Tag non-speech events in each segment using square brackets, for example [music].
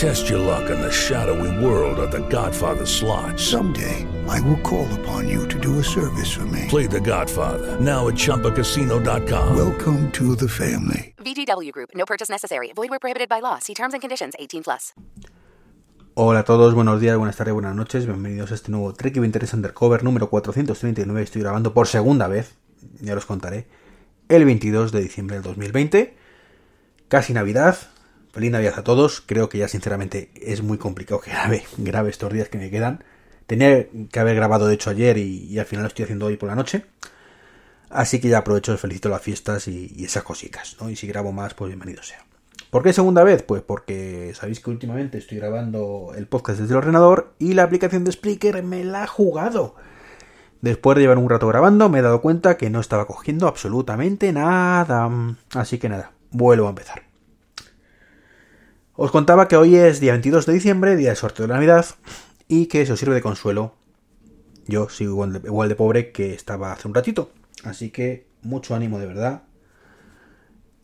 Test your luck in the shadowy world of The Godfather slot. Someday, I will call upon you to do a service for me. Play The Godfather now at ChumbaCasino.com. Welcome to the family. VGW Group. No purchase necessary. Void where prohibited by law. See terms and conditions. 18 plus. Hola a todos, buenos días, buenas tardes, buenas noches. Bienvenidos a este nuevo Trek Interest Undercover número 439. Estoy grabando por segunda vez, ya los contaré, el 22 de diciembre del 2020. Casi Navidad. Feliz Navidad a todos. Creo que ya sinceramente es muy complicado que grabe, [laughs] grabe estos días que me quedan. Tenía que haber grabado de hecho ayer y, al final lo estoy haciendo hoy por la noche. Así que ya aprovecho, felicito las fiestas y, y, esas cositas, ¿no? Y si grabo más, pues bienvenido sea. ¿Por qué segunda vez? Pues porque sabéis que últimamente estoy grabando el podcast desde el ordenador y la aplicación de Spreaker me la ha jugado. Después de llevar un rato grabando, me he dado cuenta que no estaba cogiendo absolutamente nada. Así que nada, vuelvo a empezar. Os contaba que hoy es día 22 de diciembre, día de sorteo de Navidad, y que os sirve de consuelo. Yo sigo igual de, igual de pobre que estaba hace un ratito. Así que mucho ánimo de verdad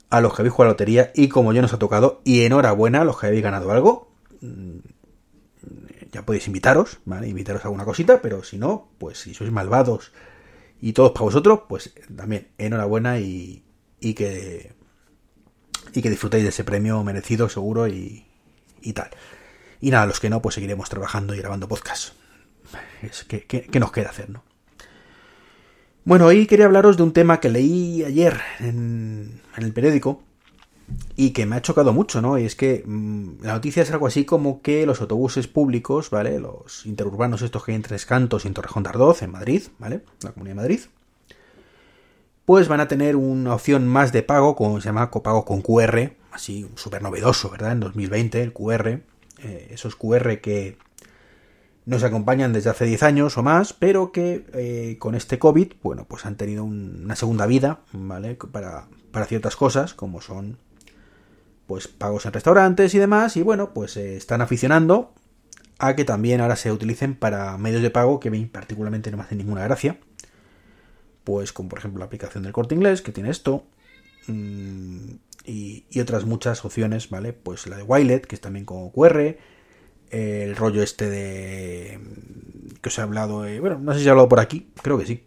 a los que habéis jugado la lotería y como yo nos ha tocado, y enhorabuena a los que habéis ganado algo. Mm, Ya podéis invitaros, ¿vale? Invitaros a alguna cosita, pero si no, pues si sois malvados y todos para vosotros, pues también enhorabuena y, y que y que disfrutéis de ese premio merecido, seguro y, y tal. Y nada, los que no, pues seguiremos trabajando y grabando podcast. Es que, que, nos queda hacer, ¿no? Bueno, hoy quería hablaros de un tema que leí ayer en, en el periódico y que me ha chocado mucho, ¿no? Y es que mmm, la noticia es algo así como que los autobuses públicos, ¿vale? Los interurbanos estos que hay en Tres Cantos y en Torrejón de Ardoz, en Madrid, ¿vale? La Comunidad de Madrid. Pues van a tener una opción más de pago, como se llama copago con QR, así súper novedoso, ¿verdad? En 2020, el QR, eh, esos QR que nos acompañan desde hace 10 años o más, pero que eh, con este COVID, bueno, pues han tenido un, una segunda vida, ¿vale? Para, para ciertas cosas, como son pues pagos en restaurantes y demás, y bueno, pues eh, están aficionando a que también ahora se utilicen para medios de pago que a mí particularmente no me hacen ninguna gracia. Pues como por ejemplo la aplicación del corte inglés, que tiene esto, mmm, y, otras muchas opciones, ¿vale? Pues la de Wilet, que es también con QR, el rollo este de... que os he hablado, eh, bueno, no sé si he hablado por aquí, creo que sí,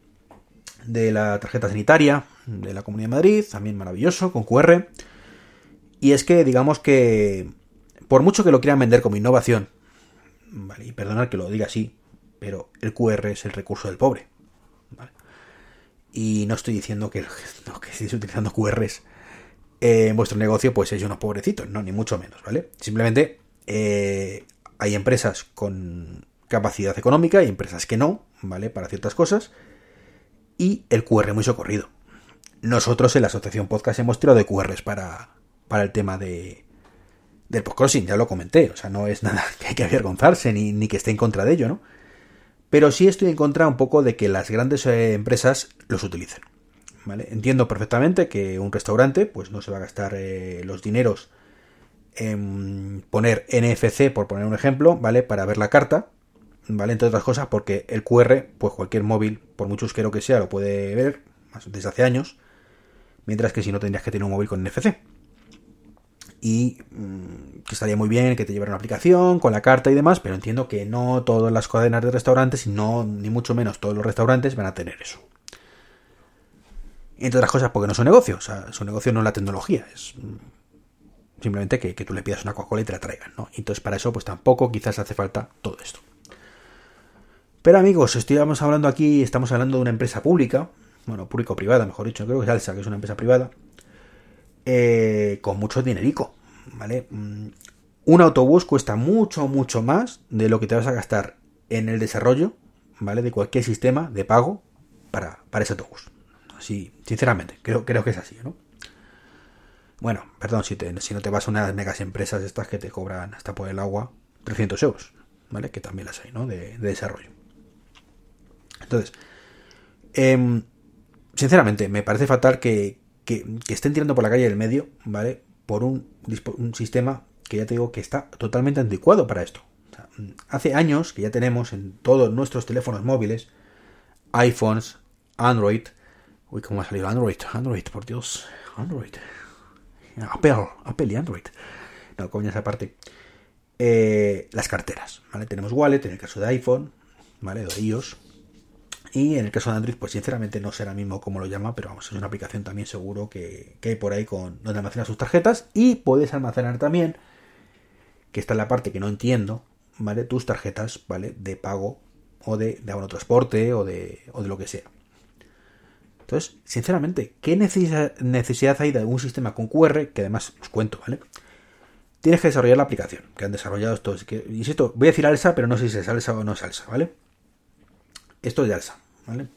de la tarjeta sanitaria de la Comunidad de Madrid, también maravilloso, con QR. Y es que, digamos que, por mucho que lo quieran vender como innovación, ¿vale? y perdonad que lo diga así, pero el QR es el recurso del pobre. Y no estoy diciendo que, [laughs] no, que estéis utilizando QRs en vuestro negocio, pues sois unos pobrecitos, no, ni mucho menos, ¿vale? Simplemente eh, hay empresas con capacidad económica y empresas que no, ¿vale? Para ciertas cosas. Y el QR muy socorrido. Nosotros en la Asociación Podcast hemos tirado de QRs para, para el tema de del podcrossing, ya lo comenté, o sea, no es nada [laughs] que hay que avergonzarse ni, ni, que esté en contra de ello, ¿no? Pero sí estoy en contra un poco de que las grandes eh, empresas los utilicen, ¿vale? Entiendo perfectamente que un restaurante, pues no se va a gastar eh, los dineros en poner NFC, por poner un ejemplo, ¿vale? Para ver la carta, ¿vale? Entre otras cosas, porque el QR, pues cualquier móvil, por mucho euskero que sea, lo puede ver desde hace años, mientras que si no tendrías que tener un móvil con NFC y mmm, que estaría muy bien que te llevara una aplicación con la carta y demás, pero entiendo que no todas las cadenas de restaurantes y no ni mucho menos todos los restaurantes van a tener eso. Entre otras cosas porque no es un negocio, o sea, su negocio no es la tecnología, es simplemente que, que tú le pidas una Coca-Cola y te la traigan, ¿no? Entonces para eso pues tampoco quizás hace falta todo esto. Pero amigos, estamos hablando aquí, estamos hablando de una empresa pública, bueno, público-privada, mejor dicho, creo que es Alsa, que es una empresa privada, eh, con mucho dinerico, ¿vale? Un autobús cuesta mucho, mucho más de lo que te vas a gastar en el desarrollo, ¿vale? De cualquier sistema de pago para, para ese autobús. Así, sinceramente, creo, creo que es así, ¿no? Bueno, perdón, si, te, si no te vas a unas megas empresas estas que te cobran hasta por el agua 300 euros, ¿vale? Que también las hay, ¿no? De, de desarrollo. Entonces, eh, sinceramente, me parece fatal que, que, estén tirando por la calle del medio, ¿vale? Por un, sistema que ya te digo que está totalmente anticuado para esto. hace años que ya tenemos en todos nuestros teléfonos móviles, iPhones, Android. Uy, ¿cómo ha salido Android? Android, por Dios. Android. Apple, Apple y Android. No, coño, esa parte. Eh, las carteras, ¿vale? Tenemos Wallet en el caso de iPhone, ¿vale? De iOS. Y en el caso de Android, pues sinceramente no sé ahora mismo cómo lo llama, pero vamos, es una aplicación también seguro que, que hay por ahí con donde almacenas sus tarjetas. Y puedes almacenar también, que está en la parte que no entiendo, ¿vale? Tus tarjetas, ¿vale? De pago o de, de transporte o de, o de lo que sea. Entonces, sinceramente, ¿qué necesidad hay de un sistema con QR? Que además os cuento, ¿vale? Tienes que desarrollar la aplicación que han desarrollado estos. Que, insisto, voy a decir alza, pero no sé si es alza o no es alza, ¿vale? Esto es de alza, ¿vale?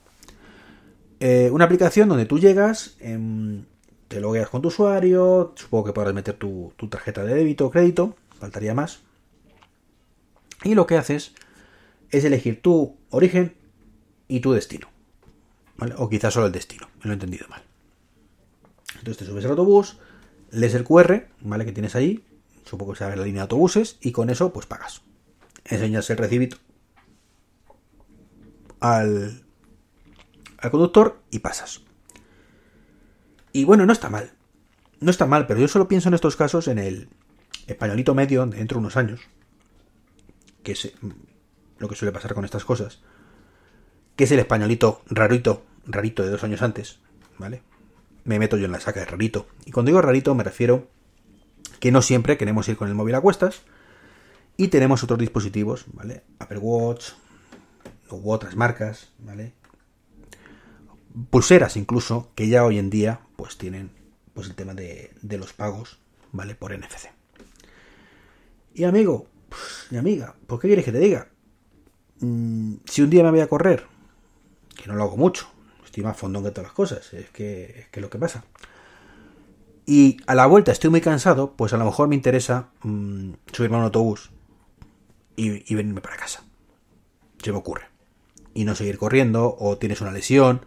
Eh, una aplicación donde tú llegas, em, te logueas con tu usuario, supongo que podrás meter tu, tarjeta de débito o crédito, faltaría más. Y lo que haces es elegir tu origen y tu destino. O quizás solo el destino, me lo he entendido mal. Entonces te subes al autobús, lees el QR, ¿vale? Que tienes ahí, supongo que sea la línea de autobuses, y con eso pues pagas. Enseñas el recibito al, al conductor y pasas. Y bueno, no está mal. No está mal, pero yo solo pienso en estos casos en el españolito medio dentro de unos años, que es lo que suele pasar con estas cosas, que es el españolito rarito rarito de dos años antes, ¿vale? Me meto yo en la saca de rarito. Y cuando digo rarito me refiero que no siempre queremos ir con el móvil a cuestas y tenemos otros dispositivos, ¿vale? Apple Watch u otras marcas, ¿vale? Pulseras incluso, que ya hoy en día pues tienen pues el tema de, los pagos, ¿vale? Por NFC. Y amigo, y amiga, ¿por qué quieres que te diga? Mm, si un día me voy a correr, que no lo hago mucho, estoy más fondón que todas las cosas, es que es lo que pasa. Y a la vuelta estoy muy cansado, pues a lo mejor me interesa mm, subirme a un autobús y, venirme para casa. Se me ocurre. Y no seguir corriendo, o tienes una lesión.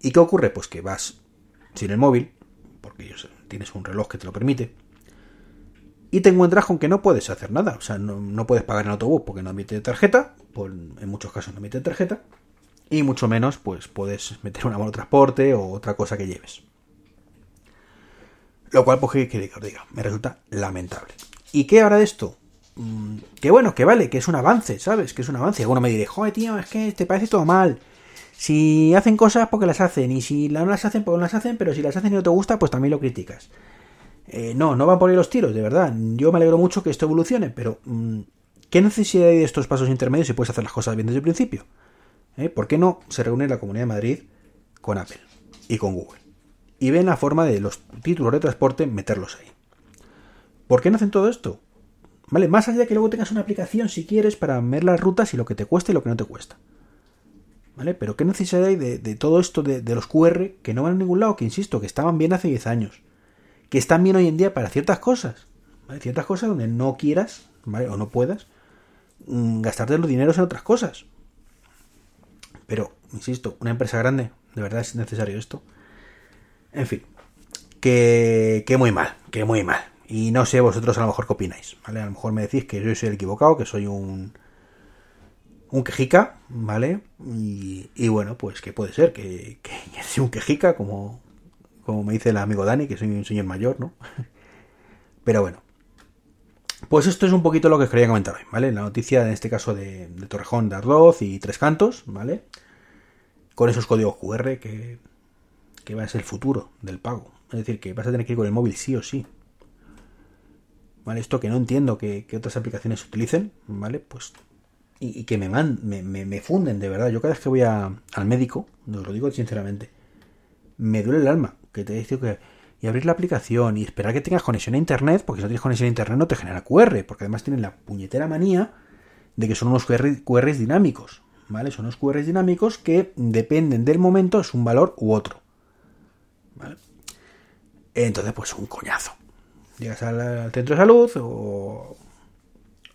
¿Y qué ocurre? Pues que vas sin el móvil, porque tienes un reloj que te lo permite, y te encuentras con que no puedes hacer nada. O sea, no, puedes pagar en autobús porque no admite tarjeta, pues en muchos casos no admite tarjeta, y mucho menos pues puedes meter una de transporte o otra cosa que lleves. Lo cual, pues, que, os diga, me resulta lamentable. ¿Y qué ahora de esto? Mm, que bueno, que vale, que es un avance, ¿sabes? Que es un avance. Alguno me dirá, joder, tío, es que te parece todo mal. Si hacen cosas porque las hacen, y si no las hacen porque no las hacen, pero si las hacen y no te gusta, pues también lo criticas. Eh, no, no van por ahí los tiros, de verdad. Yo me alegro mucho que esto evolucione, pero mm, ¿qué necesidad hay de estos pasos intermedios si puedes hacer las cosas bien desde el principio? ¿Eh? ¿Por qué no se reúne la Comunidad de Madrid con Apple y con Google? Y ven la forma de los títulos de transporte meterlos ahí. ¿Por qué no hacen todo esto? ¿Vale? Más allá de que luego tengas una aplicación si quieres para ver las rutas y lo que te cuesta y lo que no te cuesta. ¿Vale? Pero ¿qué necesidad hay de, todo esto de, los QR que no van a ningún lado? Que insisto, que estaban bien hace 10 años. Que están bien hoy en día para ciertas cosas. ¿Vale? Ciertas cosas donde no quieras, ¿vale? O no puedas mm, gastarte los dineros en otras cosas. Pero, insisto, una empresa grande, ¿de verdad es necesario esto? En fin, que, que muy mal, que muy mal. Y no sé vosotros a lo mejor qué opináis, ¿vale? A lo mejor me decís que yo soy el equivocado, que soy un un quejica, ¿vale? Y, bueno, pues que puede ser que, [laughs] que sea un quejica, como, como me dice el amigo Dani, que soy un señor mayor, ¿no? [laughs] Pero bueno. Pues esto es un poquito lo que os quería comentar hoy, ¿vale? La noticia en este caso de, Torrejón, de Ardoz y Tres Cantos, ¿vale? Con esos códigos QR que, que va a ser el futuro del pago. Es decir, que vas a tener que ir con el móvil sí o sí. ¿Vale? Esto que no entiendo que, otras aplicaciones utilicen, ¿vale? Pues. Y, que me, man, me, funden, de verdad. Yo cada vez que voy al médico, os lo digo sinceramente, me duele el alma. Que te dice que y abrir la aplicación y esperar que tengas conexión a internet, porque si no tienes conexión a internet no te genera QR, porque además tienen la puñetera manía de que son unos QR, QRs dinámicos, ¿vale? Son unos QRs dinámicos que dependen del momento, es un valor u otro, ¿vale? Entonces, pues un coñazo. Llegas al, centro de salud o,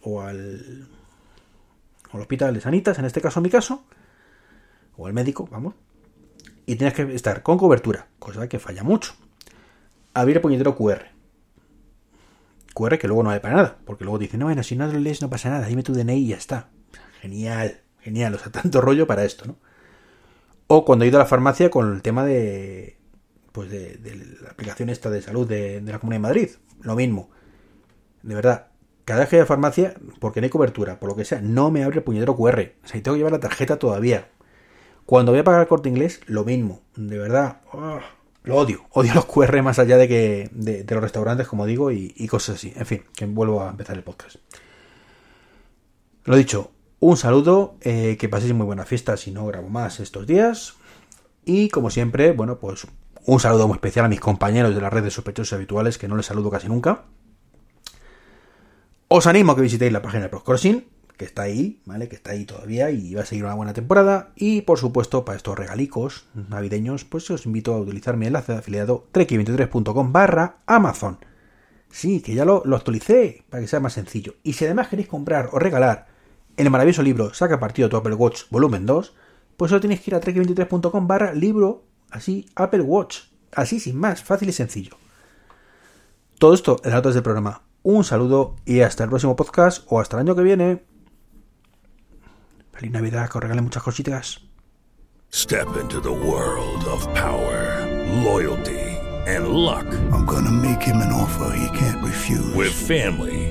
o al, al hospital de Sanitas, en este caso, en mi caso, o al médico, vamos, y tienes que estar con cobertura, cosa que falla mucho. Abrir el puñetero QR. QR que luego no vale para nada, porque luego dicen, no, bueno, si no lo lees no pasa nada, dime tu DNI y ya está. Genial, genial, o sea, tanto rollo para esto, ¿no? O cuando he ido a la farmacia con el tema de, pues de, la aplicación esta de salud de, la Comunidad de Madrid, lo mismo. De verdad, cada vez que voy a farmacia, porque no hay cobertura, por lo que sea, no me abre el puñetero QR. O sea, tengo que llevar la tarjeta todavía. Cuando voy a pagar el corte inglés, lo mismo. De verdad, ah, lo odio. Odio los QR más allá de que de, los restaurantes, como digo, y, y, cosas así. En fin, que vuelvo a empezar el podcast. Lo dicho, un saludo, eh, que paséis muy buena fiesta si no grabo más estos días. Y como siempre, bueno, pues un saludo muy especial a mis compañeros de la red de sospechosos habituales, que no les saludo casi nunca. Os animo a que visitéis la página de Proscrossing, que está ahí, ¿vale? Que está ahí todavía y va a seguir una buena temporada. Y por supuesto, para estos regalicos navideños, pues os invito a utilizar mi enlace de afiliado trek23.com barra Amazon. Sí, que ya lo, lo actualicé para que sea más sencillo. Y si además queréis comprar o regalar el maravilloso libro Saca partido tu Apple Watch volumen 2, pues solo tenéis que ir a trek23.com barra libro, así, Apple Watch. Así sin más, fácil y sencillo. Todo esto en las notas del programa. Un saludo y hasta el próximo podcast o hasta el año que viene. Feliz Navidad, que os regalen muchas cositas. Step into the world of power, loyalty and luck. I'm gonna make him an offer he can't refuse. With family,